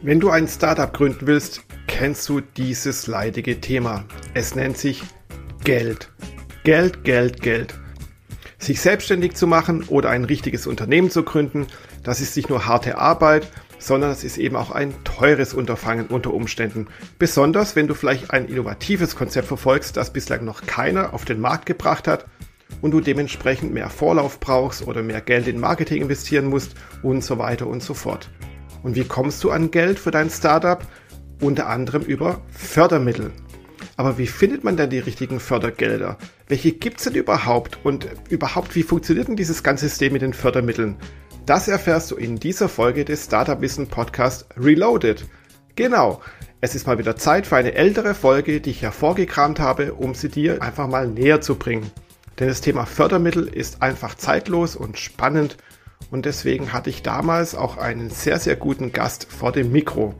Wenn du ein Startup gründen willst, kennst du dieses leidige Thema. Es nennt sich Geld. Geld, Geld, Geld. Sich selbstständig zu machen oder ein richtiges Unternehmen zu gründen, das ist nicht nur harte Arbeit, sondern es ist eben auch ein teures Unterfangen unter Umständen. Besonders wenn du vielleicht ein innovatives Konzept verfolgst, das bislang noch keiner auf den Markt gebracht hat und du dementsprechend mehr Vorlauf brauchst oder mehr Geld in Marketing investieren musst und so weiter und so fort. Und wie kommst du an Geld für dein Startup? Unter anderem über Fördermittel. Aber wie findet man denn die richtigen Fördergelder? Welche gibt es denn überhaupt? Und überhaupt, wie funktioniert denn dieses ganze System mit den Fördermitteln? Das erfährst du in dieser Folge des Startup Wissen Podcast Reloaded. Genau, es ist mal wieder Zeit für eine ältere Folge, die ich hervorgekramt habe, um sie dir einfach mal näher zu bringen. Denn das Thema Fördermittel ist einfach zeitlos und spannend und deswegen hatte ich damals auch einen sehr, sehr guten Gast vor dem Mikro.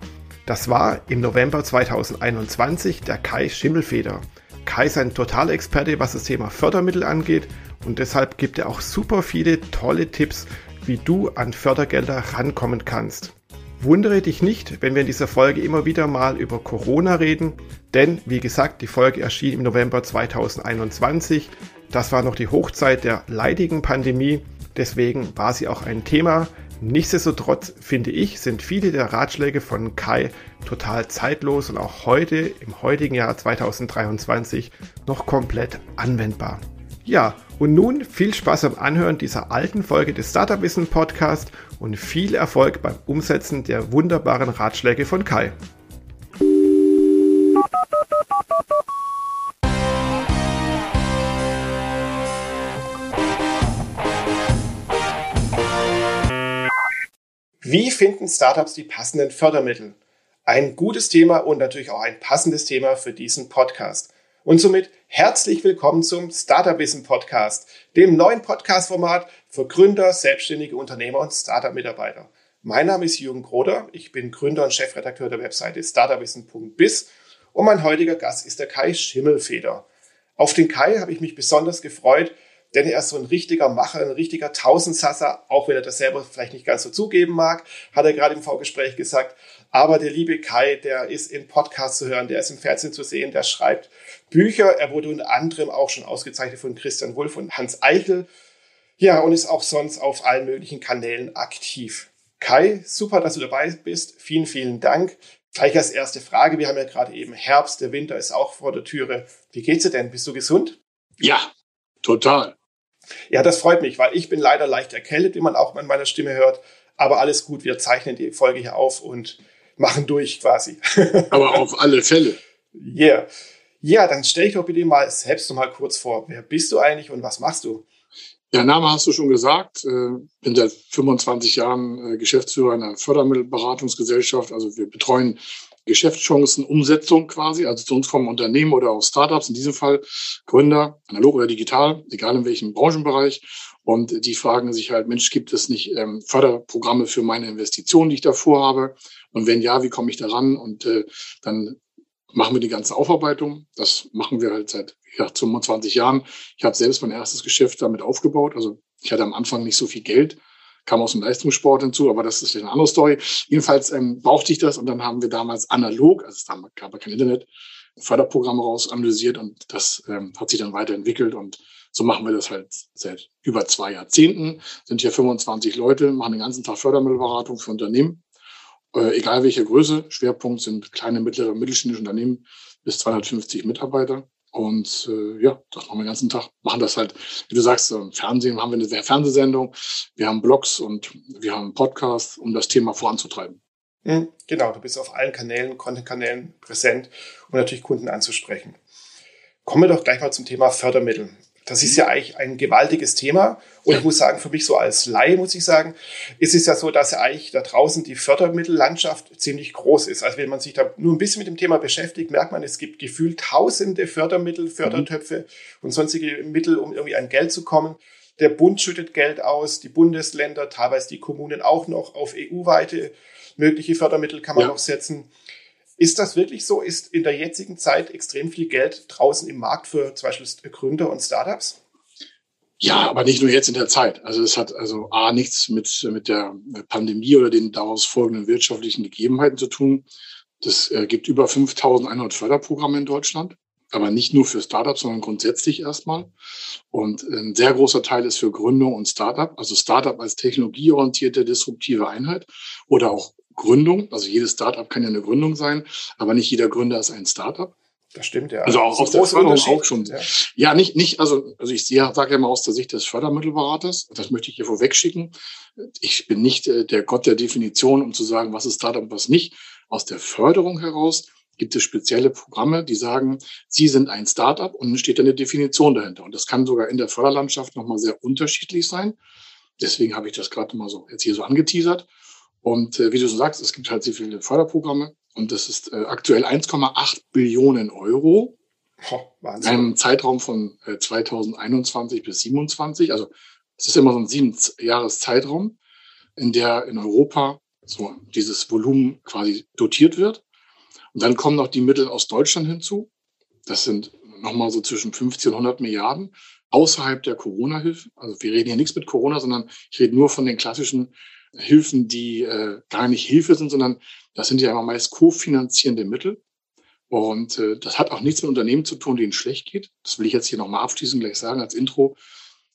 Das war im November 2021 der Kai Schimmelfeder. Kai ist ein Totalexperte, was das Thema Fördermittel angeht und deshalb gibt er auch super viele tolle Tipps, wie du an Fördergelder rankommen kannst. Wundere dich nicht, wenn wir in dieser Folge immer wieder mal über Corona reden, denn wie gesagt, die Folge erschien im November 2021. Das war noch die Hochzeit der leidigen Pandemie Deswegen war sie auch ein Thema. Nichtsdestotrotz finde ich, sind viele der Ratschläge von Kai total zeitlos und auch heute, im heutigen Jahr 2023, noch komplett anwendbar. Ja, und nun viel Spaß beim Anhören dieser alten Folge des Startup Wissen Podcast und viel Erfolg beim Umsetzen der wunderbaren Ratschläge von Kai. Wie finden Startups die passenden Fördermittel? Ein gutes Thema und natürlich auch ein passendes Thema für diesen Podcast. Und somit herzlich willkommen zum Startup Wissen Podcast, dem neuen Podcast-Format für Gründer, selbstständige Unternehmer und Startup-Mitarbeiter. Mein Name ist Jürgen Groder, ich bin Gründer und Chefredakteur der Webseite startupwissen.biz und mein heutiger Gast ist der Kai Schimmelfeder. Auf den Kai habe ich mich besonders gefreut, denn er ist so ein richtiger Macher, ein richtiger Tausendsasser, auch wenn er das selber vielleicht nicht ganz so zugeben mag, hat er gerade im Vorgespräch gesagt. Aber der liebe Kai, der ist in Podcasts zu hören, der ist im Fernsehen zu sehen, der schreibt Bücher. Er wurde unter anderem auch schon ausgezeichnet von Christian Wulff und Hans Eichel. Ja, und ist auch sonst auf allen möglichen Kanälen aktiv. Kai, super, dass du dabei bist. Vielen, vielen Dank. Gleich als erste Frage. Wir haben ja gerade eben Herbst, der Winter ist auch vor der Türe. Wie geht's dir denn? Bist du gesund? Ja, total. Ja, das freut mich, weil ich bin leider leicht erkältet, wie man auch an meiner Stimme hört. Aber alles gut, wir zeichnen die Folge hier auf und machen durch quasi. Aber auf alle Fälle. Yeah. Ja, dann stell dich doch bitte mal selbst noch mal kurz vor. Wer bist du eigentlich und was machst du? Der Name hast du schon gesagt. Äh, bin seit 25 Jahren äh, Geschäftsführer einer Fördermittelberatungsgesellschaft. Also wir betreuen Geschäftschancen-Umsetzung quasi. Also zu uns kommen Unternehmen oder auch Startups, in diesem Fall Gründer, analog oder digital, egal in welchem Branchenbereich. Und die fragen sich halt, Mensch, gibt es nicht ähm, Förderprogramme für meine Investitionen, die ich da vorhabe? Und wenn ja, wie komme ich daran? Und äh, dann machen wir die ganze Aufarbeitung. Das machen wir halt seit ja, 25 Jahren. Ich habe selbst mein erstes Geschäft damit aufgebaut. Also ich hatte am Anfang nicht so viel Geld, kam aus dem Leistungssport hinzu, aber das ist eine andere Story. Jedenfalls ähm, brauchte ich das und dann haben wir damals analog, also es gab ja kein Internet, Förderprogramme raus analysiert und das ähm, hat sich dann weiterentwickelt und so machen wir das halt seit über zwei Jahrzehnten. Sind hier 25 Leute, machen den ganzen Tag Fördermittelberatung für Unternehmen, äh, egal welche Größe. Schwerpunkt sind kleine, mittlere, mittelständische Unternehmen bis 250 Mitarbeiter. Und äh, ja, das machen wir den ganzen Tag. Machen das halt, wie du sagst, im Fernsehen haben wir eine Fernsehsendung, wir haben Blogs und wir haben Podcasts, um das Thema voranzutreiben. Mhm, genau, du bist auf allen Kanälen, Content-Kanälen präsent, um natürlich Kunden anzusprechen. Kommen wir doch gleich mal zum Thema Fördermittel. Das ist ja eigentlich ein gewaltiges Thema. Und ich muss sagen, für mich so als Laie muss ich sagen, ist es ja so, dass eigentlich da draußen die Fördermittellandschaft ziemlich groß ist. Also wenn man sich da nur ein bisschen mit dem Thema beschäftigt, merkt man, es gibt gefühlt tausende Fördermittel, Fördertöpfe mhm. und sonstige Mittel, um irgendwie an Geld zu kommen. Der Bund schüttet Geld aus, die Bundesländer, teilweise die Kommunen auch noch auf EU-weite mögliche Fördermittel kann man ja. noch setzen. Ist das wirklich so? Ist in der jetzigen Zeit extrem viel Geld draußen im Markt für zum Beispiel Gründer und Startups? Ja, aber nicht nur jetzt in der Zeit. Also es hat also A nichts mit, mit der Pandemie oder den daraus folgenden wirtschaftlichen Gegebenheiten zu tun. Das äh, gibt über 5100 Förderprogramme in Deutschland, aber nicht nur für Startups, sondern grundsätzlich erstmal. Und ein sehr großer Teil ist für Gründung und Startup, also Startup als technologieorientierte, disruptive Einheit oder auch Gründung. Also jedes Startup kann ja eine Gründung sein, aber nicht jeder Gründer ist ein Startup. Das stimmt, ja. Also auch aus der Förderung auch schon. Ja. ja, nicht, nicht, also, also ich sage ja mal aus der Sicht des Fördermittelberaters, das möchte ich hier vorweg schicken. Ich bin nicht äh, der Gott der Definition, um zu sagen, was ist Startup und was nicht. Aus der Förderung heraus gibt es spezielle Programme, die sagen, Sie sind ein Startup und steht eine Definition dahinter. Und das kann sogar in der Förderlandschaft nochmal sehr unterschiedlich sein. Deswegen habe ich das gerade mal so jetzt hier so angeteasert. Und äh, wie du so sagst, es gibt halt sehr viele Förderprogramme und das ist äh, aktuell 1,8 Billionen Euro. Oh, Wahnsinn. In einem Zeitraum von äh, 2021 bis 2027. Also es ist immer so ein sieben Jahres Zeitraum, in der in Europa so dieses Volumen quasi dotiert wird. Und dann kommen noch die Mittel aus Deutschland hinzu. Das sind nochmal so zwischen 50 und 100 Milliarden außerhalb der Corona-Hilfe. Also wir reden hier nichts mit Corona, sondern ich rede nur von den klassischen Hilfen, die äh, gar nicht Hilfe sind, sondern das sind ja immer meist kofinanzierende Mittel. Und äh, das hat auch nichts mit Unternehmen zu tun, denen schlecht geht. Das will ich jetzt hier nochmal abschließend gleich sagen als Intro.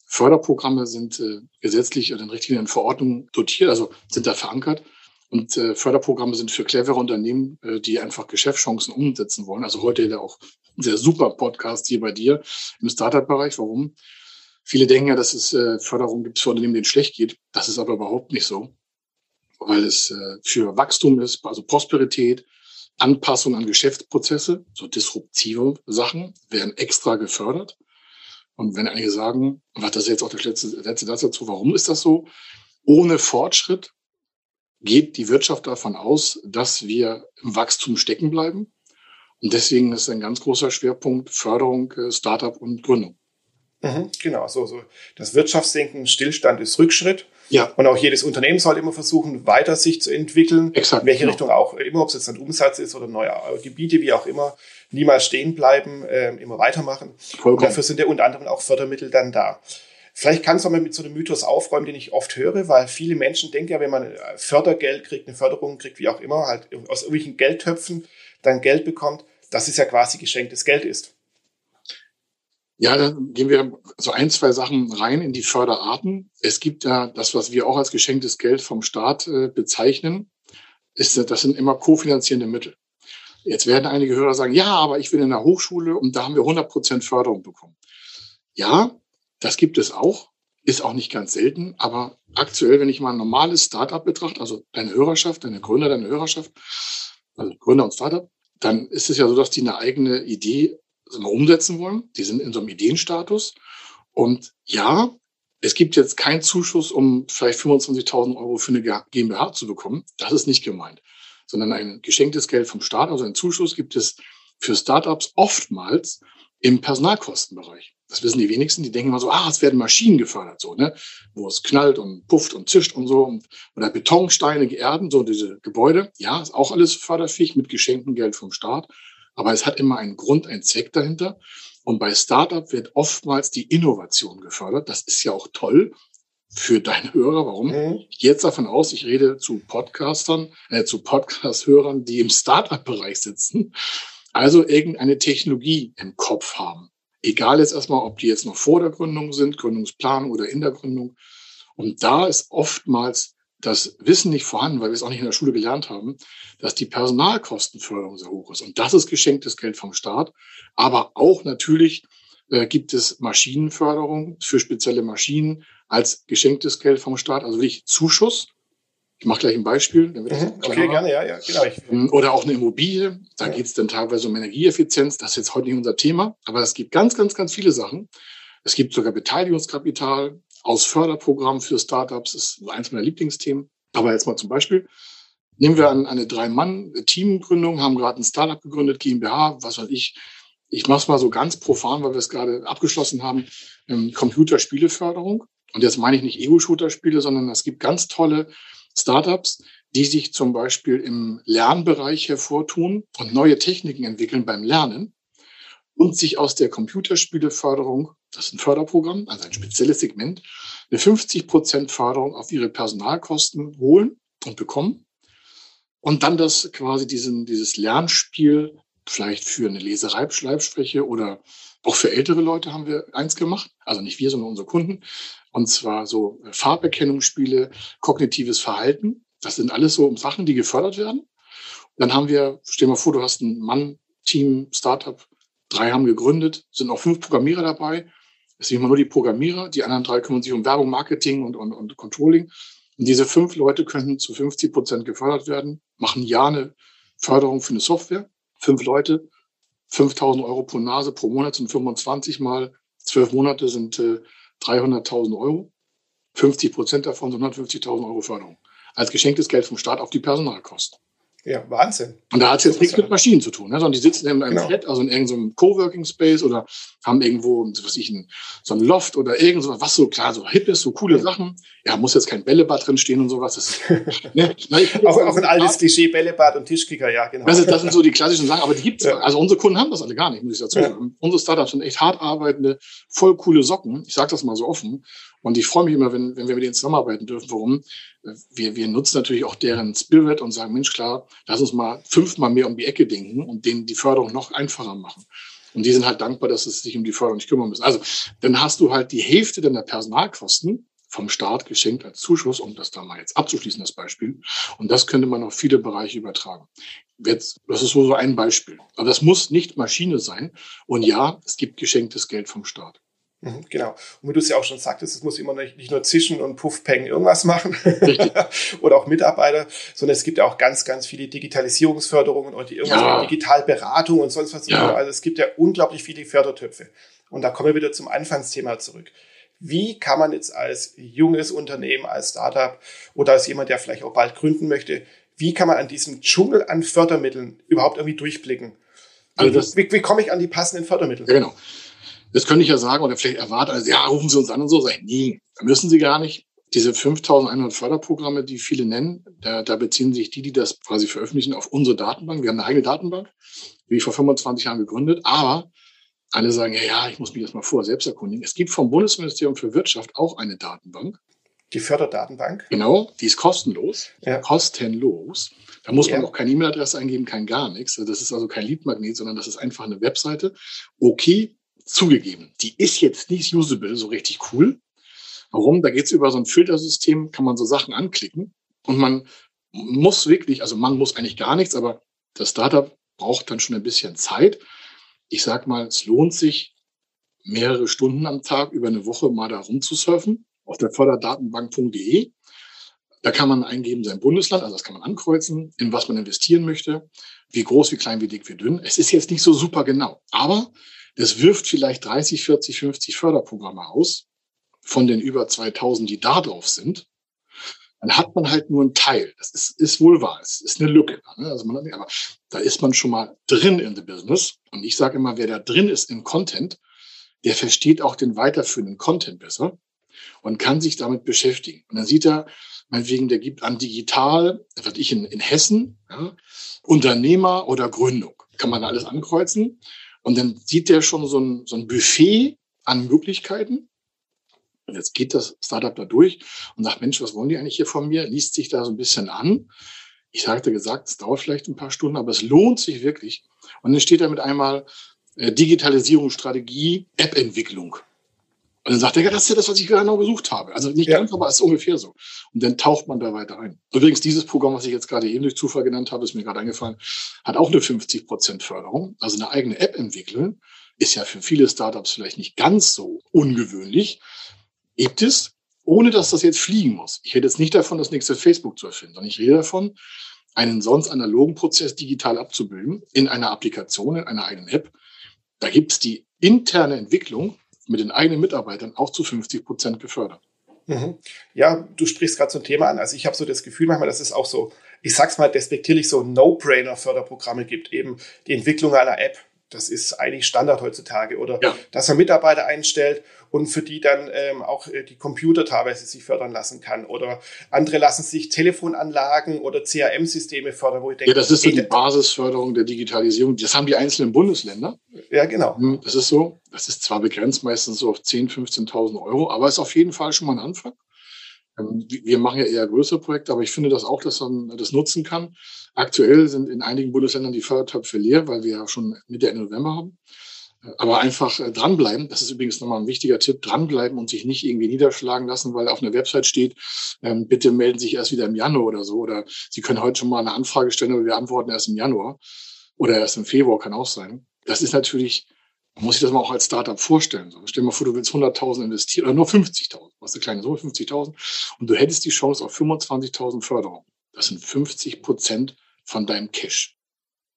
Förderprogramme sind äh, gesetzlich oder in Richtlinien Verordnungen dotiert, also sind da verankert. Und äh, Förderprogramme sind für clevere Unternehmen, äh, die einfach Geschäftschancen umsetzen wollen. Also heute ja auch ein sehr super Podcast hier bei dir im Startup-Bereich. Warum? Viele denken ja, dass es äh, Förderung gibt für Unternehmen, denen es schlecht geht. Das ist aber überhaupt nicht so, weil es äh, für Wachstum ist, also Prosperität, Anpassung an Geschäftsprozesse, so disruptive Sachen werden extra gefördert. Und wenn einige sagen, was das ist jetzt auch der letzte, letzte Satz dazu, warum ist das so? Ohne Fortschritt geht die Wirtschaft davon aus, dass wir im Wachstum stecken bleiben. Und deswegen ist ein ganz großer Schwerpunkt Förderung, äh, Startup und Gründung. Mhm, genau, so, so. Das Wirtschaftsdenken, Stillstand ist Rückschritt. Ja. Und auch jedes Unternehmen soll immer versuchen, weiter sich zu entwickeln. Exakt. In welche genau. Richtung auch immer, ob es jetzt ein Umsatz ist oder neue Gebiete, wie auch immer, niemals stehen bleiben, äh, immer weitermachen. Vollkommen. Und dafür sind ja unter anderem auch Fördermittel dann da. Vielleicht kannst du mal mit so einem Mythos aufräumen, den ich oft höre, weil viele Menschen denken ja, wenn man Fördergeld kriegt, eine Förderung kriegt, wie auch immer, halt aus irgendwelchen Geldtöpfen dann Geld bekommt, dass es ja quasi geschenktes Geld ist. Ja, dann gehen wir so ein, zwei Sachen rein in die Förderarten. Es gibt ja das, was wir auch als geschenktes Geld vom Staat äh, bezeichnen. Ist, das sind immer kofinanzierende Mittel. Jetzt werden einige Hörer sagen, ja, aber ich bin in der Hochschule und da haben wir 100 Prozent Förderung bekommen. Ja, das gibt es auch, ist auch nicht ganz selten, aber aktuell, wenn ich mal ein normales Startup betrachte, also deine Hörerschaft, deine Gründer, deine Hörerschaft, also Gründer und Startup, dann ist es ja so, dass die eine eigene Idee mal, umsetzen wollen. Die sind in so einem Ideenstatus. Und ja, es gibt jetzt keinen Zuschuss, um vielleicht 25.000 Euro für eine GmbH zu bekommen. Das ist nicht gemeint, sondern ein geschenktes Geld vom Staat, also ein Zuschuss gibt es für Startups oftmals im Personalkostenbereich. Das wissen die wenigsten. Die denken immer so, ah, es werden Maschinen gefördert, so, ne, wo es knallt und pufft und zischt und so. Oder Betonsteine geerden, so diese Gebäude. Ja, ist auch alles förderfähig mit geschenktem Geld vom Staat. Aber es hat immer einen Grund, einen Zweck dahinter. Und bei Startup wird oftmals die Innovation gefördert. Das ist ja auch toll für deine Hörer. Warum? Mhm. Ich gehe jetzt davon aus, ich rede zu Podcastern, äh, zu Podcast-Hörern, die im Startup-Bereich sitzen, also irgendeine Technologie im Kopf haben. Egal jetzt erstmal, ob die jetzt noch vor der Gründung sind, Gründungsplan oder in der Gründung. Und da ist oftmals das Wissen nicht vorhanden, weil wir es auch nicht in der Schule gelernt haben, dass die Personalkostenförderung sehr hoch ist. Und das ist geschenktes Geld vom Staat. Aber auch natürlich äh, gibt es Maschinenförderung für spezielle Maschinen als geschenktes Geld vom Staat, also wirklich Zuschuss. Ich mache gleich ein Beispiel. Mhm, okay, gerne, ja, ja, genau. Oder auch eine Immobilie. Da ja. geht es dann teilweise um Energieeffizienz. Das ist jetzt heute nicht unser Thema, aber es gibt ganz, ganz, ganz viele Sachen. Es gibt sogar Beteiligungskapital aus Förderprogrammen für Startups. Ist eins meiner Lieblingsthemen. Aber jetzt mal zum Beispiel. Nehmen wir an eine Drei-Mann-Teamgründung, haben gerade ein Startup gegründet, GmbH, was weiß ich. Ich mache es mal so ganz profan, weil wir es gerade abgeschlossen haben, ähm, Computerspieleförderung. Und jetzt meine ich nicht Ego-Shooter-Spiele, sondern es gibt ganz tolle Startups, die sich zum Beispiel im Lernbereich hervortun und neue Techniken entwickeln beim Lernen. Und sich aus der Computerspieleförderung, das ist ein Förderprogramm, also ein spezielles Segment, eine 50 Prozent Förderung auf ihre Personalkosten holen und bekommen. Und dann das quasi diesen, dieses Lernspiel vielleicht für eine Leserei, Schleibspreche oder auch für ältere Leute haben wir eins gemacht. Also nicht wir, sondern unsere Kunden. Und zwar so Farberkennungsspiele, kognitives Verhalten. Das sind alles so Sachen, die gefördert werden. Dann haben wir, stell dir mal vor, du hast ein Mann-Team, Startup, drei haben gegründet, sind auch fünf Programmierer dabei. Es sind immer nur die Programmierer, die anderen drei kümmern sich um Werbung, Marketing und, und, und Controlling. Und diese fünf Leute könnten zu 50 Prozent gefördert werden, machen ja eine Förderung für eine Software. Fünf Leute, 5000 Euro pro Nase pro Monat sind 25 mal zwölf Monate sind äh, 300.000 Euro. 50 Prozent davon sind 150.000 Euro Förderung. Als geschenktes Geld vom Staat auf die Personalkosten. Ja, Wahnsinn. Und da hat es jetzt nichts mit Maschinen zu tun, ne? sondern die sitzen in einem genau. Flat, also in irgendeinem Coworking Space oder haben irgendwo, was ich, ein, so ein Loft oder irgend was so klar, so hip ist, so coole Sachen. Ja, muss jetzt kein Bällebad drin stehen und sowas. Das ne? Na, auch, auch ein altes Klischee, Bällebad und Tischkicker, ja, genau. Das, ist, das sind so die klassischen Sachen, aber die gibt's. Ja. Also unsere Kunden haben das alle gar nicht, muss ich dazu sagen. Ja. Unsere Startups sind echt hart arbeitende, voll coole Socken. Ich sage das mal so offen. Und ich freue mich immer, wenn, wenn wir mit denen zusammenarbeiten dürfen. Warum? Wir, wir nutzen natürlich auch deren Spirit und sagen, Mensch, klar, lass uns mal fünfmal mehr um die Ecke denken und denen die Förderung noch einfacher machen. Und die sind halt dankbar, dass sie sich um die Förderung nicht kümmern müssen. Also, dann hast du halt die Hälfte deiner Personalkosten vom Staat geschenkt als Zuschuss, um das da mal jetzt abzuschließen, das Beispiel. Und das könnte man auf viele Bereiche übertragen. Jetzt, das ist so ein Beispiel. Aber das muss nicht Maschine sein. Und ja, es gibt geschenktes Geld vom Staat. Mhm, genau. Und wie du es ja auch schon sagtest, es muss immer nicht, nur zischen und puffpeng irgendwas machen oder auch Mitarbeiter, sondern es gibt ja auch ganz, ganz viele Digitalisierungsförderungen und die irgendwas ja. Digitalberatung und sonst was. Ja. Also es gibt ja unglaublich viele Fördertöpfe. Und da kommen wir wieder zum Anfangsthema zurück. Wie kann man jetzt als junges Unternehmen, als Startup oder als jemand, der vielleicht auch bald gründen möchte, wie kann man an diesem Dschungel an Fördermitteln überhaupt irgendwie durchblicken? Also wie, wie komme ich an die passenden Fördermittel? Genau. Das könnte ich ja sagen oder vielleicht erwarten, also ja, rufen Sie uns an und so. Sag ich, nee, müssen Sie gar nicht. Diese 5100 Förderprogramme, die viele nennen, da, da beziehen sich die, die das quasi veröffentlichen, auf unsere Datenbank. Wir haben eine eigene Datenbank, wie vor 25 Jahren gegründet. Aber alle sagen, ja, ja, ich muss mich das mal vor selbst erkundigen. Es gibt vom Bundesministerium für Wirtschaft auch eine Datenbank. Die Förderdatenbank? Genau, die ist kostenlos. Ja. Kostenlos. Da muss man ja. auch keine E-Mail-Adresse eingeben, kein gar nichts. Das ist also kein Leadmagnet, sondern das ist einfach eine Webseite. Okay, zugegeben, die ist jetzt nicht usable, so richtig cool. Warum? Da geht's über so ein Filtersystem, kann man so Sachen anklicken und man muss wirklich, also man muss eigentlich gar nichts, aber das Startup braucht dann schon ein bisschen Zeit. Ich sag mal, es lohnt sich, mehrere Stunden am Tag über eine Woche mal da rumzusurfen auf der förderdatenbank.de. Da kann man eingeben sein Bundesland, also das kann man ankreuzen, in was man investieren möchte, wie groß, wie klein, wie dick, wie dünn. Es ist jetzt nicht so super genau, aber das wirft vielleicht 30, 40, 50 Förderprogramme aus von den über 2000, die da drauf sind. Dann hat man halt nur einen Teil. Das ist, ist wohl wahr. Es ist eine Lücke. Ne? Also man, aber da ist man schon mal drin in the business. Und ich sage immer, wer da drin ist im Content, der versteht auch den weiterführenden Content besser und kann sich damit beschäftigen. Und dann sieht er, meinetwegen, der gibt an digital, was ich in, in Hessen, ja, Unternehmer oder Gründung. Kann man alles ankreuzen. Und dann sieht der schon so ein, so ein Buffet an Möglichkeiten. Und jetzt geht das Startup da durch und sagt, Mensch, was wollen die eigentlich hier von mir? Liest sich da so ein bisschen an. Ich hatte gesagt, es dauert vielleicht ein paar Stunden, aber es lohnt sich wirklich. Und dann steht da mit einmal äh, Digitalisierungsstrategie, App-Entwicklung. Und dann sagt er, ja, das ist ja das, was ich genau gesucht habe. Also nicht ja. ganz, aber es ist ungefähr so. Und dann taucht man da weiter ein. Übrigens, dieses Programm, was ich jetzt gerade eben durch Zufall genannt habe, ist mir gerade eingefallen, hat auch eine 50 Prozent Förderung. Also eine eigene App entwickeln ist ja für viele Startups vielleicht nicht ganz so ungewöhnlich. Gibt es, ohne dass das jetzt fliegen muss. Ich rede jetzt nicht davon, das nächste Facebook zu erfinden, sondern ich rede davon, einen sonst analogen Prozess digital abzubilden in einer Applikation, in einer eigenen App. Da gibt es die interne Entwicklung mit den eigenen Mitarbeitern auch zu 50 Prozent gefördert. Mhm. Ja, du sprichst gerade so ein Thema an. Also ich habe so das Gefühl manchmal, dass es auch so, ich sag's mal despektierlich, so No-Brainer-Förderprogramme gibt. Eben die Entwicklung einer App. Das ist eigentlich Standard heutzutage. Oder ja. dass man Mitarbeiter einstellt und für die dann ähm, auch äh, die Computer teilweise sich fördern lassen kann. Oder andere lassen sich Telefonanlagen oder CRM-Systeme fördern, wo ich denke, ja, das ist so die Basisförderung der Digitalisierung. Das haben die einzelnen Bundesländer. Ja, genau. Hm, das ist so. Das ist zwar begrenzt meistens so auf 10.000, 15.000 Euro, aber ist auf jeden Fall schon mal ein Anfang. Ähm, wir machen ja eher größere Projekte, aber ich finde das auch, dass man das nutzen kann. Aktuell sind in einigen Bundesländern die Fördertöpfe leer, weil wir ja schon Mitte Ende November haben. Aber einfach äh, dranbleiben, das ist übrigens nochmal ein wichtiger Tipp, dranbleiben und sich nicht irgendwie niederschlagen lassen, weil auf einer Website steht, ähm, bitte melden Sie sich erst wieder im Januar oder so. Oder Sie können heute schon mal eine Anfrage stellen, aber wir antworten erst im Januar. Oder erst im Februar, kann auch sein. Das ist natürlich, man muss sich das mal auch als Startup vorstellen. So, stell dir mal vor, du willst 100.000 investieren, oder nur 50.000, was eine kleine Summe, 50.000. Und du hättest die Chance auf 25.000 Förderung. Das sind 50 Prozent von deinem Cash.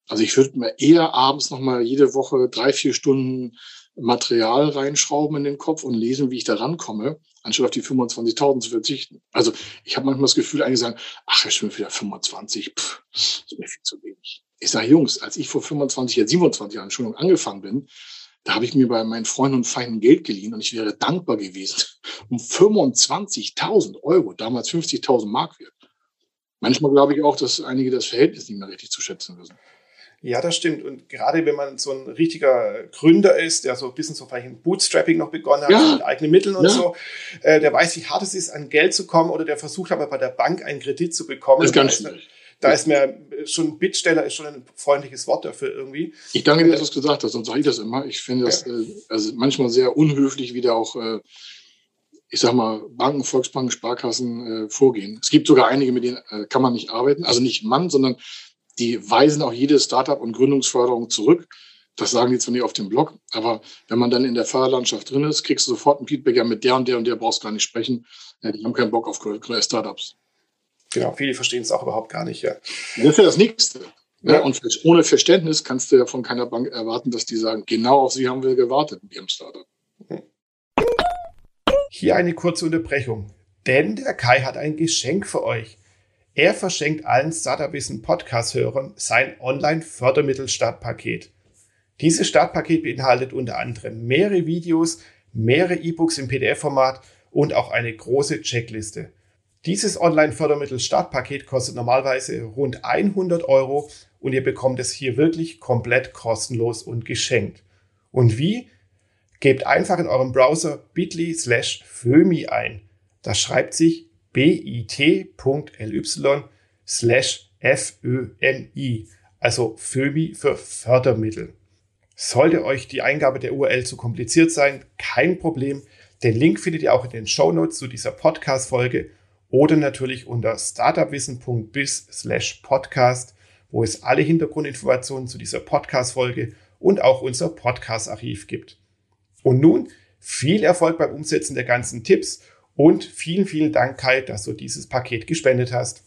Also ich würde mir eher abends nochmal jede Woche drei, vier Stunden Material reinschrauben in den Kopf und lesen, wie ich da rankomme, anstatt auf die 25.000 zu verzichten. Also ich habe manchmal das Gefühl, einige sagen, ach, ich bin wieder 25, pff, das ist mir viel zu wenig. Ich sage, Jungs, als ich vor 25, ja 27 Jahren schon angefangen bin, da habe ich mir bei meinen Freunden und Feinden Geld geliehen und ich wäre dankbar gewesen um 25.000 Euro, damals 50.000 Mark wert. Manchmal glaube ich auch, dass einige das Verhältnis nicht mehr richtig zu schätzen wissen. Ja, das stimmt. Und gerade wenn man so ein richtiger Gründer ist, der so ein bisschen so vielleicht ein Bootstrapping noch begonnen hat, ja. mit eigenen Mitteln und ja. so, äh, der weiß, wie hart es ist, an Geld zu kommen oder der versucht aber bei der Bank einen Kredit zu bekommen. Das ist ganz schwierig. Da ist mir schon Bittsteller ist schon ein freundliches Wort dafür irgendwie. Ich danke dir, dass du es gesagt hast, sonst sage ich das immer. Ich finde das ja. äh, also manchmal sehr unhöflich, wie da auch, äh, ich sag mal, Banken, Volksbanken, Sparkassen äh, vorgehen. Es gibt sogar einige, mit denen äh, kann man nicht arbeiten. Also nicht Mann, sondern die weisen auch jede Startup- und Gründungsförderung zurück. Das sagen die zwar nicht auf dem Blog, aber wenn man dann in der Förderlandschaft drin ist, kriegst du sofort ein Feedback, ja, mit der und der und der brauchst du gar nicht sprechen. Ja, die haben keinen Bock auf Startups. Genau, viele verstehen es auch überhaupt gar nicht, ja. Das ist ja das Nächste. Ja. ja. und ohne Verständnis kannst du ja von keiner Bank erwarten, dass die sagen, genau auf sie haben wir gewartet mit ihrem Startup. Hier eine kurze Unterbrechung, denn der Kai hat ein Geschenk für euch. Er verschenkt allen Startup-Wissen Podcast-Hörern sein Online-Fördermittel-Startpaket. Dieses Startpaket beinhaltet unter anderem mehrere Videos, mehrere E-Books im PDF-Format und auch eine große Checkliste. Dieses Online-Fördermittel-Startpaket kostet normalerweise rund 100 Euro und ihr bekommt es hier wirklich komplett kostenlos und geschenkt. Und wie? Gebt einfach in eurem Browser bit.ly slash fömi ein. Das schreibt sich bit.ly slash FÖMI, also FÖMI für Fördermittel. Sollte euch die Eingabe der URL zu kompliziert sein, kein Problem. Den Link findet ihr auch in den Show Notes zu dieser Podcast-Folge oder natürlich unter startupwissen.biz slash podcast, wo es alle Hintergrundinformationen zu dieser Podcast-Folge und auch unser Podcast-Archiv gibt. Und nun viel Erfolg beim Umsetzen der ganzen Tipps und vielen, vielen Dank, Kai, dass du dieses Paket gespendet hast.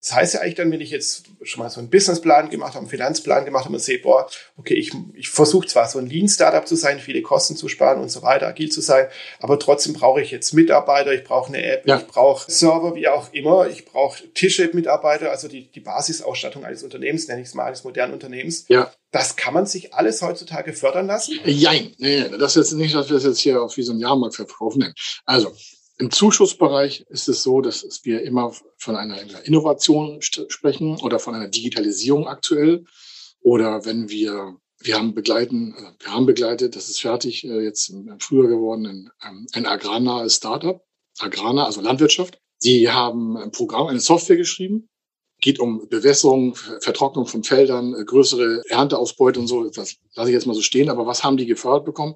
Das heißt ja eigentlich dann, wenn ich jetzt schon mal so einen Businessplan gemacht habe, einen Finanzplan gemacht habe und sehe, boah, okay, ich, ich versuche zwar so ein Lean-Startup zu sein, viele Kosten zu sparen und so weiter, agil zu sein, aber trotzdem brauche ich jetzt Mitarbeiter, ich brauche eine App, ja. ich brauche Server, wie auch immer, ich brauche Tische-Mitarbeiter, also die, die Basisausstattung eines Unternehmens, nenne ich es mal, eines modernen Unternehmens. Ja. Das kann man sich alles heutzutage fördern lassen? Jein, nee, das ist jetzt nicht, dass wir es jetzt hier auf wie so ein Jahrmarkt verkaufen. Also, im Zuschussbereich ist es so, dass wir immer von einer Innovation sprechen oder von einer Digitalisierung aktuell. Oder wenn wir, wir haben begleiten, äh, wir haben begleitet, das ist fertig, äh, jetzt früher geworden, ein, ähm, ein agrarnahes Startup, agrarnah, also Landwirtschaft. Die haben ein Programm, eine Software geschrieben, geht um Bewässerung, Vertrocknung von Feldern, äh, größere Ernteausbeute und so. Das lasse ich jetzt mal so stehen. Aber was haben die gefördert bekommen?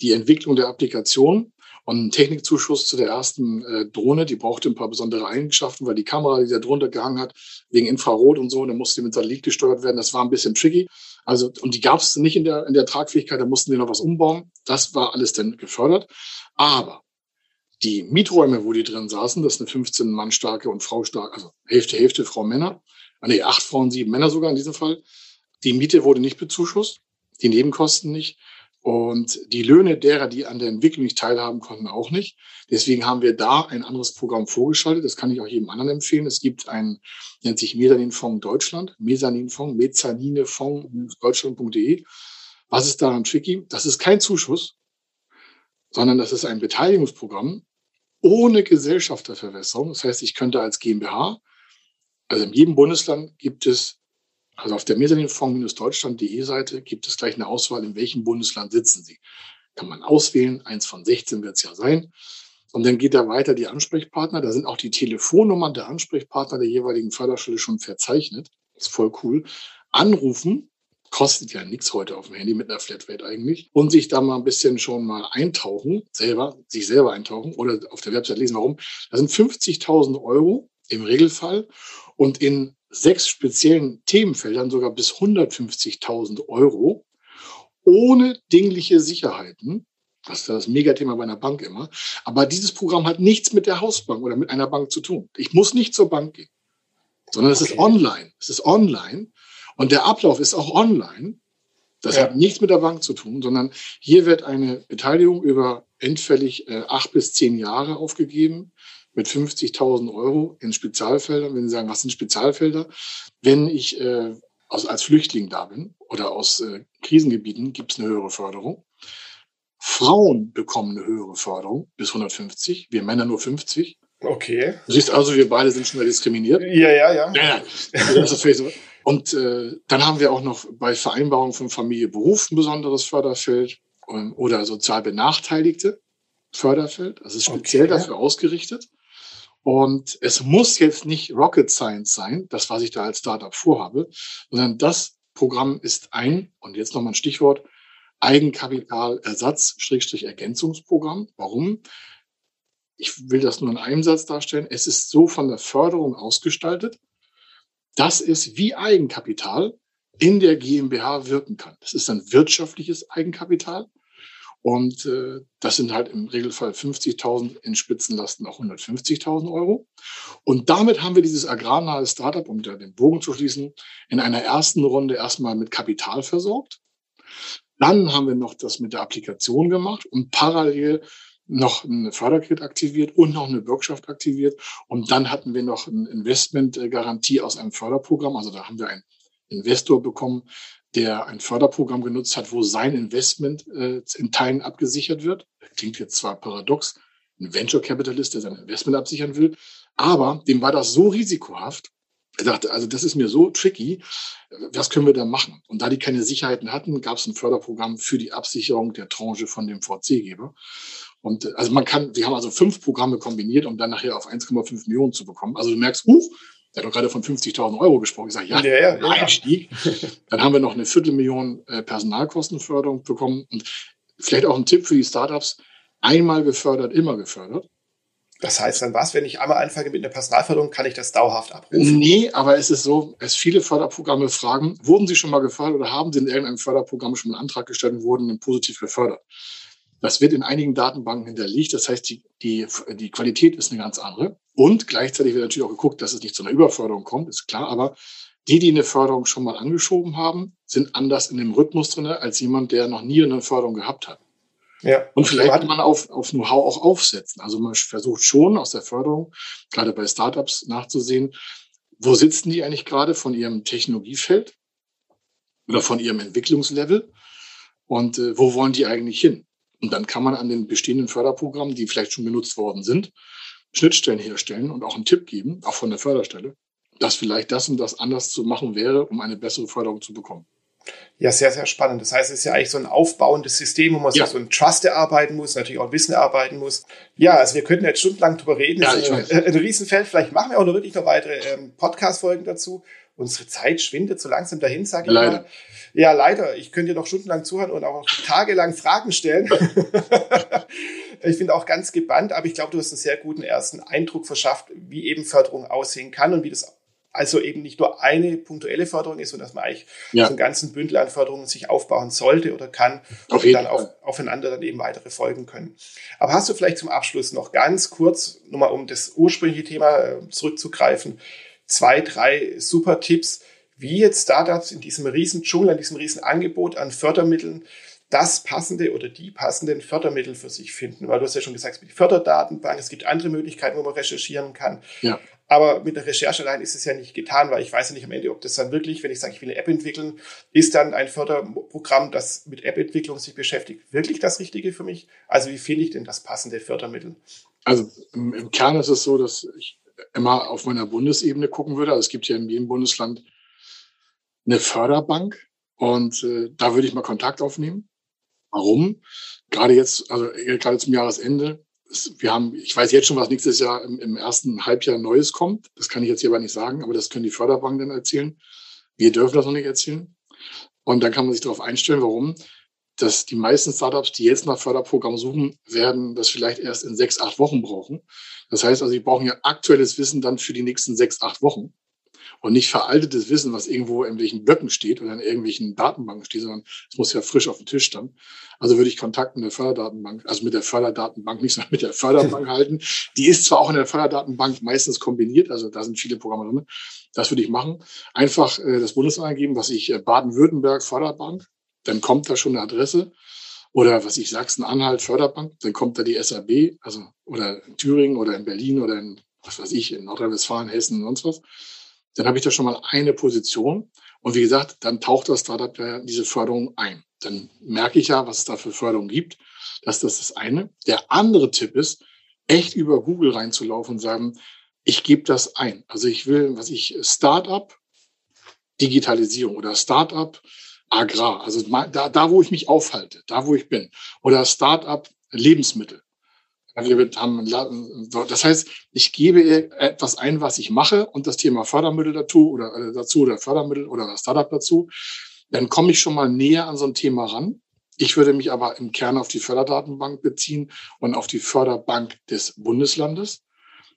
Die Entwicklung der Applikation und einen Technikzuschuss zu der ersten äh, Drohne, die brauchte ein paar besondere Eigenschaften, weil die Kamera, die da drunter gehangen hat, wegen Infrarot und so, dann musste die mit Satellit gesteuert werden. Das war ein bisschen tricky. Also, und die gab es nicht in der, in der Tragfähigkeit, da mussten die noch was umbauen. Das war alles dann gefördert. Aber die Mieträume, wo die drin saßen, das ist eine 15 Mann starke und Frau starke, also Hälfte, Hälfte Frau Männer, ah, nee, acht Frauen, sieben Männer sogar in diesem Fall. Die Miete wurde nicht bezuschusst, die Nebenkosten nicht. Und die Löhne derer, die an der Entwicklung nicht teilhaben konnten, auch nicht. Deswegen haben wir da ein anderes Programm vorgeschaltet. Das kann ich auch jedem anderen empfehlen. Es gibt ein, nennt sich Mesaninfonds Deutschland, Mezzaninfonds, deutschland.de. Was ist daran tricky? Das ist kein Zuschuss. sondern das ist ein Beteiligungsprogramm ohne Gesellschafterverwässerung. Das heißt, ich könnte als GmbH, also in jedem Bundesland gibt es, also auf der Mezzaninfonds-deutschland.de Seite gibt es gleich eine Auswahl, in welchem Bundesland sitzen Sie. Kann man auswählen, eins von 16 wird es ja sein. Und dann geht da weiter die Ansprechpartner. Da sind auch die Telefonnummern der Ansprechpartner der jeweiligen Förderstelle schon verzeichnet. Ist voll cool. Anrufen kostet ja nichts heute auf dem Handy mit einer Flatrate eigentlich. Und sich da mal ein bisschen schon mal eintauchen, selber, sich selber eintauchen oder auf der Website lesen, warum. Da sind 50.000 Euro im Regelfall und in sechs speziellen Themenfeldern sogar bis 150.000 Euro ohne dingliche Sicherheiten. Das ist das Megathema bei einer Bank immer. Aber dieses Programm hat nichts mit der Hausbank oder mit einer Bank zu tun. Ich muss nicht zur Bank gehen, sondern es ist online. Es ist online. Und der Ablauf ist auch online. Das ja. hat nichts mit der Bank zu tun, sondern hier wird eine Beteiligung über endfällig äh, acht bis zehn Jahre aufgegeben mit 50.000 Euro in Spezialfeldern. Wenn Sie sagen, was sind Spezialfelder? Wenn ich äh, aus, als Flüchtling da bin oder aus äh, Krisengebieten, gibt es eine höhere Förderung. Frauen bekommen eine höhere Förderung bis 150, wir Männer nur 50. Okay. Du siehst also, wir beide sind schon mal diskriminiert. Ja, ja, ja. ja, ja. Und äh, dann haben wir auch noch bei Vereinbarung von Familie Beruf ein besonderes Förderfeld ähm, oder sozial Benachteiligte Förderfeld. Also ist speziell okay. dafür ausgerichtet. Und es muss jetzt nicht Rocket Science sein, das, was ich da als Startup vorhabe, sondern das Programm ist ein, und jetzt nochmal ein Stichwort, Eigenkapitalersatz-Ergänzungsprogramm. Warum? Ich will das nur in einem Satz darstellen. Es ist so von der Förderung ausgestaltet, dass es wie Eigenkapital in der GmbH wirken kann. Das ist ein wirtschaftliches Eigenkapital. Und äh, das sind halt im Regelfall 50.000 in Spitzenlasten auch 150.000 Euro. Und damit haben wir dieses agrarnahe Startup, um da den Bogen zu schließen, in einer ersten Runde erstmal mit Kapital versorgt. Dann haben wir noch das mit der Applikation gemacht und parallel noch eine Förderkredit aktiviert und noch eine Bürgschaft aktiviert. Und dann hatten wir noch eine Investmentgarantie aus einem Förderprogramm. Also da haben wir einen Investor bekommen, der ein Förderprogramm genutzt hat, wo sein Investment äh, in Teilen abgesichert wird. Klingt jetzt zwar paradox, ein Venture Capitalist, der sein Investment absichern will, aber dem war das so risikohaft, er dachte, also das ist mir so tricky, was können wir da machen? Und da die keine Sicherheiten hatten, gab es ein Förderprogramm für die Absicherung der Tranche von dem VC-Geber. Und äh, also man kann, wir haben also fünf Programme kombiniert, um dann nachher auf 1,5 Millionen zu bekommen. Also du merkst, uh, der hat doch gerade von 50.000 Euro gesprochen. Ich sage, ja, ja, ja, ja. Einstieg. Dann haben wir noch eine Viertelmillion äh, Personalkostenförderung bekommen. Und vielleicht auch ein Tipp für die Startups. Einmal gefördert, immer gefördert. Das heißt dann was, wenn ich einmal anfange mit einer Personalförderung, kann ich das dauerhaft abrufen? Nee, aber es ist so, es viele Förderprogramme fragen, wurden Sie schon mal gefördert oder haben Sie in irgendeinem Förderprogramm schon einen Antrag gestellt und wurden dann positiv gefördert? Das wird in einigen Datenbanken hinterlegt. Das heißt, die, die, die Qualität ist eine ganz andere. Und gleichzeitig wird natürlich auch geguckt, dass es nicht zu einer Überförderung kommt, ist klar. Aber die, die eine Förderung schon mal angeschoben haben, sind anders in dem Rhythmus drin als jemand, der noch nie eine Förderung gehabt hat. Ja. Und vielleicht kann man auf, auf Know-how auch aufsetzen. Also man versucht schon aus der Förderung, gerade bei Startups, nachzusehen, wo sitzen die eigentlich gerade von ihrem Technologiefeld oder von ihrem Entwicklungslevel und äh, wo wollen die eigentlich hin? Und dann kann man an den bestehenden Förderprogrammen, die vielleicht schon genutzt worden sind, Schnittstellen herstellen und auch einen Tipp geben, auch von der Förderstelle, dass vielleicht das und das anders zu machen wäre, um eine bessere Förderung zu bekommen. Ja, sehr, sehr spannend. Das heißt, es ist ja eigentlich so ein aufbauendes System, wo man ja. so ein Trust erarbeiten muss, natürlich auch Wissen erarbeiten muss. Ja, also wir könnten jetzt stundenlang drüber reden. Ja, das ist ein, ein Riesenfeld. Vielleicht machen wir auch noch wirklich noch weitere ähm, Podcast-Folgen dazu. Unsere Zeit schwindet so langsam dahin, sage ich leider. mal. Ja, leider. Ich könnte dir noch stundenlang zuhören und auch tagelang Fragen stellen. ich bin auch ganz gebannt, aber ich glaube, du hast einen sehr guten ersten Eindruck verschafft, wie eben Förderung aussehen kann und wie das also eben nicht nur eine punktuelle Förderung ist, sondern dass man eigentlich ja. so einen ganzen Bündel an Förderungen sich aufbauen sollte oder kann auf und dann auf, aufeinander dann eben weitere folgen können. Aber hast du vielleicht zum Abschluss noch ganz kurz, nochmal um das ursprüngliche Thema äh, zurückzugreifen, zwei, drei super Tipps, wie jetzt Startups in diesem riesen Dschungel, in diesem riesen Angebot an Fördermitteln das passende oder die passenden Fördermittel für sich finden. Weil du hast ja schon gesagt, es gibt die Förderdatenbank, es gibt andere Möglichkeiten, wo man recherchieren kann. Ja. Aber mit der Recherche allein ist es ja nicht getan, weil ich weiß ja nicht am Ende, ob das dann wirklich, wenn ich sage, ich will eine App entwickeln, ist dann ein Förderprogramm, das mit App-Entwicklung sich beschäftigt, wirklich das Richtige für mich? Also wie finde ich denn das passende Fördermittel? Also im Kern ist es so, dass ich immer auf meiner Bundesebene gucken würde. Also es gibt ja in jedem Bundesland eine Förderbank und äh, da würde ich mal Kontakt aufnehmen. Warum? Gerade jetzt, also gerade zum Jahresende, wir haben, ich weiß jetzt schon, was nächstes Jahr im, im, ersten Halbjahr Neues kommt. Das kann ich jetzt hier aber nicht sagen, aber das können die Förderbanken dann erzählen. Wir dürfen das noch nicht erzählen. Und dann kann man sich darauf einstellen, warum. Dass die meisten Startups, die jetzt nach Förderprogramm suchen, werden das vielleicht erst in sechs, acht Wochen brauchen. Das heißt also, sie brauchen ja aktuelles Wissen dann für die nächsten sechs, acht Wochen und nicht veraltetes Wissen, was irgendwo in welchen Blöcken steht oder in irgendwelchen Datenbanken steht, sondern es muss ja frisch auf dem Tisch stehen. Also würde ich Kontakt mit der Förderdatenbank, also mit der Förderdatenbank, nicht sondern mit der Förderbank halten. Die ist zwar auch in der Förderdatenbank meistens kombiniert, also da sind viele Programme drin. Das würde ich machen. Einfach äh, das Bundesland eingeben, was ich äh, Baden-Württemberg Förderbank, dann kommt da schon eine Adresse. Oder was ich Sachsen-Anhalt Förderbank, dann kommt da die SAB, also oder in Thüringen oder in Berlin oder in was weiß ich, in Nordrhein-Westfalen, Hessen und sonst was dann habe ich da schon mal eine Position. Und wie gesagt, dann taucht das Startup ja diese Förderung ein. Dann merke ich ja, was es da für Förderung gibt. Das, das ist das eine. Der andere Tipp ist, echt über Google reinzulaufen und sagen, ich gebe das ein. Also ich will, was ich, Startup, Digitalisierung oder Startup, Agrar. Also da, da, wo ich mich aufhalte, da, wo ich bin. Oder Startup, Lebensmittel. Das heißt, ich gebe etwas ein, was ich mache und das Thema Fördermittel dazu oder äh, dazu oder Fördermittel oder Startup dazu. Dann komme ich schon mal näher an so ein Thema ran. Ich würde mich aber im Kern auf die Förderdatenbank beziehen und auf die Förderbank des Bundeslandes.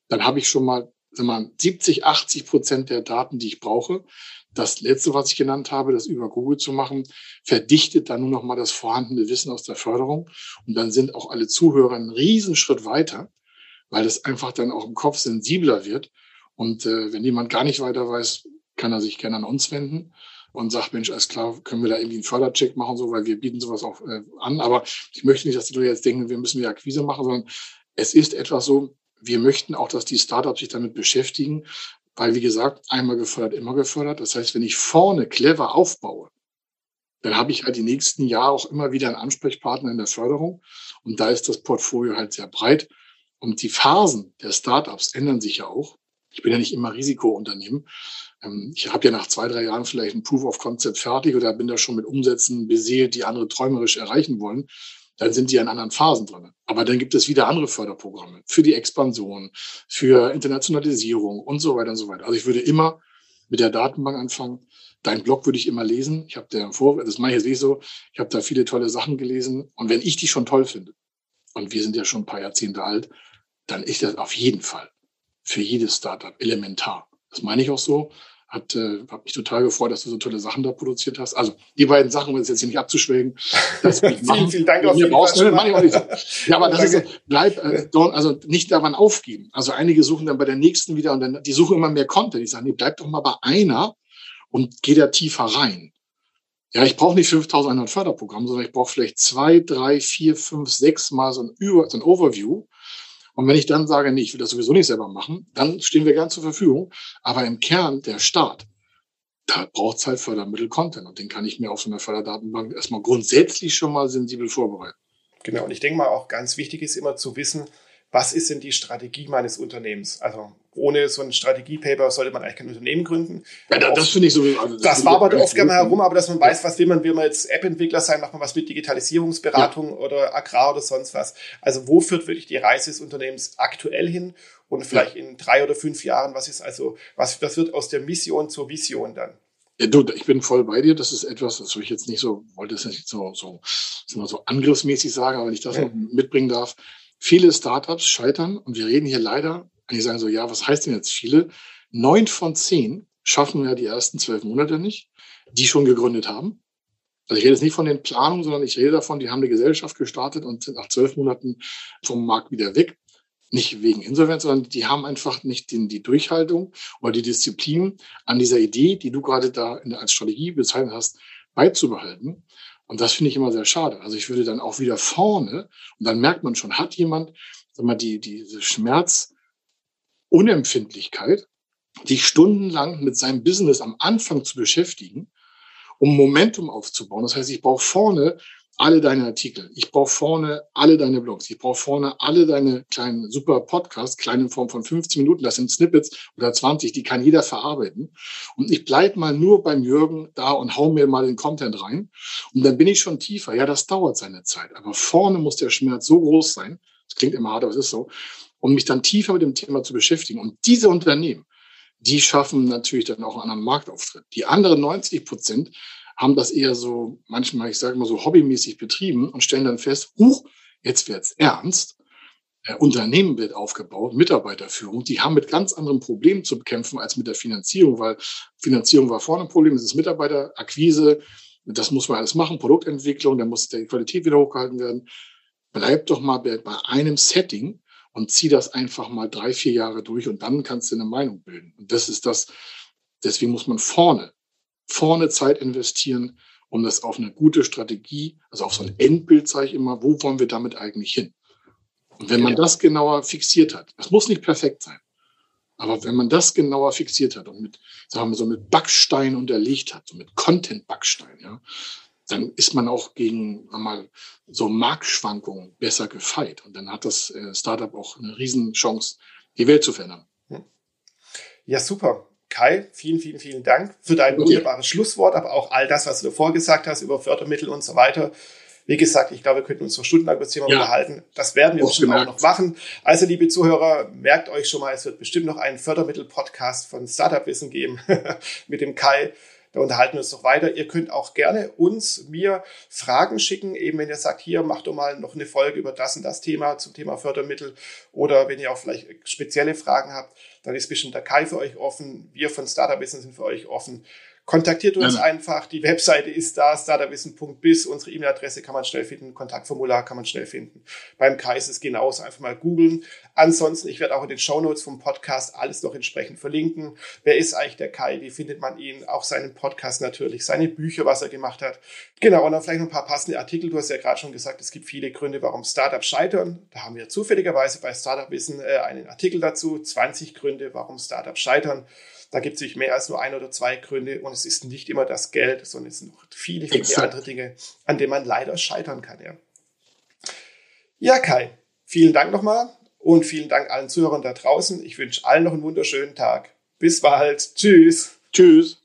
Dann habe ich schon mal, mal 70, 80 Prozent der Daten, die ich brauche. Das letzte, was ich genannt habe, das über Google zu machen, verdichtet dann nur noch mal das vorhandene Wissen aus der Förderung. Und dann sind auch alle Zuhörer einen Riesenschritt weiter, weil es einfach dann auch im Kopf sensibler wird. Und äh, wenn jemand gar nicht weiter weiß, kann er sich gerne an uns wenden und sagt, Mensch, alles klar, können wir da irgendwie einen Fördercheck machen, so, weil wir bieten sowas auch äh, an. Aber ich möchte nicht, dass die Leute jetzt denken, wir müssen wieder Akquise machen, sondern es ist etwas so, wir möchten auch, dass die Startups sich damit beschäftigen, weil, wie gesagt, einmal gefördert, immer gefördert. Das heißt, wenn ich vorne clever aufbaue, dann habe ich halt die nächsten Jahre auch immer wieder einen Ansprechpartner in der Förderung. Und da ist das Portfolio halt sehr breit. Und die Phasen der Startups ändern sich ja auch. Ich bin ja nicht immer Risikounternehmen. Ähm, ich habe ja nach zwei, drei Jahren vielleicht ein Proof of Concept fertig oder bin da schon mit Umsätzen beseelt, die andere träumerisch erreichen wollen dann sind die in anderen Phasen drin. Aber dann gibt es wieder andere Förderprogramme für die Expansion, für Internationalisierung und so weiter und so weiter. Also ich würde immer mit der Datenbank anfangen. Dein Blog würde ich immer lesen. Ich habe der Vor, das mache ich jetzt so. Ich habe da viele tolle Sachen gelesen. Und wenn ich die schon toll finde, und wir sind ja schon ein paar Jahrzehnte alt, dann ist das auf jeden Fall für jedes Startup elementar. Das meine ich auch so. Hat, äh, hat mich total gefreut, dass du so tolle Sachen da produziert hast. Also die beiden Sachen, um es jetzt hier nicht abzuschwägen. Das vielen, vielen Dank. Auf jeden Fall. Ja, aber das ist, bleib, äh, also nicht daran aufgeben. Also einige suchen dann bei der nächsten wieder und dann, die suchen immer mehr Content. Ich sage, nee, bleib doch mal bei einer und geh da tiefer rein. Ja, ich brauche nicht 5100 Förderprogramme, sondern ich brauche vielleicht zwei, drei, vier, fünf, sechs Mal so ein, Über, so ein Overview und wenn ich dann sage, nee, ich will das sowieso nicht selber machen, dann stehen wir gern zur Verfügung. Aber im Kern, der Staat, da braucht es halt Fördermittel-Content. Und den kann ich mir auf so einer Förderdatenbank erstmal grundsätzlich schon mal sensibel vorbereiten. Genau, und ich denke mal auch ganz wichtig ist immer zu wissen, was ist denn die Strategie meines Unternehmens? Also ohne so ein Strategiepaper sollte man eigentlich kein Unternehmen gründen. Ja, das, das finde ich sowieso. Also das, das war aber oft gerne herum, aber dass man weiß, was will man, will man jetzt App-Entwickler sein, macht man was mit Digitalisierungsberatung ja. oder Agrar oder sonst was. Also wo führt wirklich die Reise des Unternehmens aktuell hin und vielleicht ja. in drei oder fünf Jahren, was ist also, was, was wird aus der Mission zur Vision dann? Ja, du, ich bin voll bei dir. Das ist etwas, das ich jetzt nicht so, wollte es nicht so, so, so angriffsmäßig sagen, aber wenn ich das ja. noch mitbringen darf. Viele Startups scheitern und wir reden hier leider und die sagen so, ja, was heißt denn jetzt viele? Neun von zehn schaffen ja die ersten zwölf Monate nicht, die schon gegründet haben. Also ich rede jetzt nicht von den Planungen, sondern ich rede davon, die haben eine Gesellschaft gestartet und sind nach zwölf Monaten vom Markt wieder weg. Nicht wegen Insolvenz, sondern die haben einfach nicht den, die Durchhaltung oder die Disziplin an dieser Idee, die du gerade da in, als Strategie bezeichnet hast, beizubehalten. Und das finde ich immer sehr schade. Also ich würde dann auch wieder vorne, und dann merkt man schon, hat jemand, sag mal, die, diese Schmerz, Unempfindlichkeit, dich stundenlang mit seinem Business am Anfang zu beschäftigen, um Momentum aufzubauen. Das heißt, ich brauche vorne alle deine Artikel. Ich brauche vorne alle deine Blogs. Ich brauche vorne alle deine kleinen super Podcasts, kleine in Form von 15 Minuten. Das sind Snippets oder 20, die kann jeder verarbeiten. Und ich bleib mal nur beim Jürgen da und hau mir mal den Content rein. Und dann bin ich schon tiefer. Ja, das dauert seine Zeit. Aber vorne muss der Schmerz so groß sein. Das klingt immer hart, aber es ist so. Um mich dann tiefer mit dem Thema zu beschäftigen. Und diese Unternehmen, die schaffen natürlich dann auch einen anderen Marktauftritt. Die anderen 90 Prozent haben das eher so manchmal, ich sage mal so hobbymäßig betrieben und stellen dann fest, huch, jetzt wird's ernst. Äh, Unternehmen wird aufgebaut, Mitarbeiterführung, die haben mit ganz anderen Problemen zu bekämpfen als mit der Finanzierung, weil Finanzierung war vorne ein Problem, es ist Mitarbeiterakquise, das muss man alles machen, Produktentwicklung, da muss die Qualität wieder hochgehalten werden. Bleib doch mal bei einem Setting und zieh das einfach mal drei, vier Jahre durch und dann kannst du eine Meinung bilden. Und das ist das, deswegen muss man vorne vorne Zeit investieren, um das auf eine gute Strategie, also auf so ein Endbild, sage ich immer, wo wollen wir damit eigentlich hin? Und wenn man das genauer fixiert hat, das muss nicht perfekt sein, aber wenn man das genauer fixiert hat und mit, sagen wir so, mit Backstein unterlegt hat, so mit Content-Backstein, ja, dann ist man auch gegen mal so Marktschwankungen besser gefeit. Und dann hat das äh, Startup auch eine Riesenchance, die Welt zu verändern. Ja, super. Kai, vielen, vielen, vielen Dank für dein wunderbares Schlusswort, aber auch all das, was du davor gesagt hast über Fördermittel und so weiter. Wie gesagt, ich glaube, wir könnten uns noch stundenlang über das Thema ja. unterhalten. Das werden wir bestimmt auch noch machen. Also, liebe Zuhörer, merkt euch schon mal, es wird bestimmt noch einen Fördermittel-Podcast von Startup Wissen geben mit dem Kai. Da unterhalten wir uns noch weiter. Ihr könnt auch gerne uns, mir Fragen schicken, eben wenn ihr sagt, hier, macht doch mal noch eine Folge über das und das Thema zum Thema Fördermittel oder wenn ihr auch vielleicht spezielle Fragen habt, dann ist bestimmt der Kai für euch offen. Wir von Startup Business sind für euch offen. Kontaktiert uns ja. einfach. Die Webseite ist da, starterwissen.biz. Unsere E-Mail-Adresse kann man schnell finden. Kontaktformular kann man schnell finden. Beim Kai ist es genauso. Einfach mal googeln. Ansonsten, ich werde auch in den Show Notes vom Podcast alles noch entsprechend verlinken. Wer ist eigentlich der Kai? Wie findet man ihn? Auch seinen Podcast natürlich, seine Bücher, was er gemacht hat. Genau. Und dann vielleicht noch ein paar passende Artikel. Du hast ja gerade schon gesagt, es gibt viele Gründe, warum Startups scheitern. Da haben wir zufälligerweise bei Startup Wissen äh, einen Artikel dazu. 20 Gründe, warum Startups scheitern. Da gibt es sich mehr als nur ein oder zwei Gründe und es ist nicht immer das Geld, sondern es sind noch viele, viele Exakt. andere Dinge, an denen man leider scheitern kann. Ja. ja, Kai, vielen Dank nochmal und vielen Dank allen Zuhörern da draußen. Ich wünsche allen noch einen wunderschönen Tag. Bis bald. Tschüss. Tschüss.